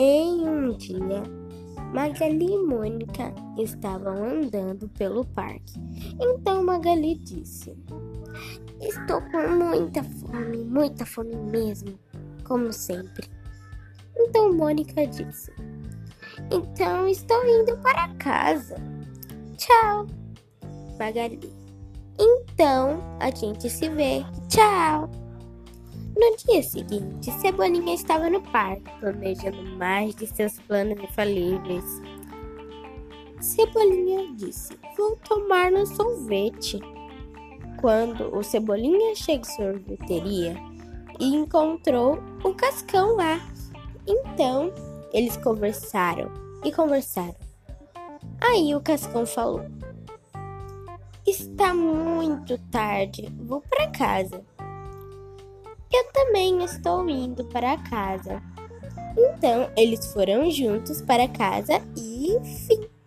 Em um dia, Magali e Mônica estavam andando pelo parque. Então Magali disse: Estou com muita fome, muita fome mesmo, como sempre. Então Mônica disse: Então estou indo para casa. Tchau, Magali. Então a gente se vê. Tchau. No dia seguinte, Cebolinha estava no parque, planejando mais de seus planos infalíveis. Cebolinha disse: Vou tomar um sorvete. Quando o Cebolinha chegou à sorveteria e encontrou o Cascão lá. Então, eles conversaram e conversaram. Aí o Cascão falou: Está muito tarde, vou para casa. Eu também estou indo para casa. Então eles foram juntos para casa e fim.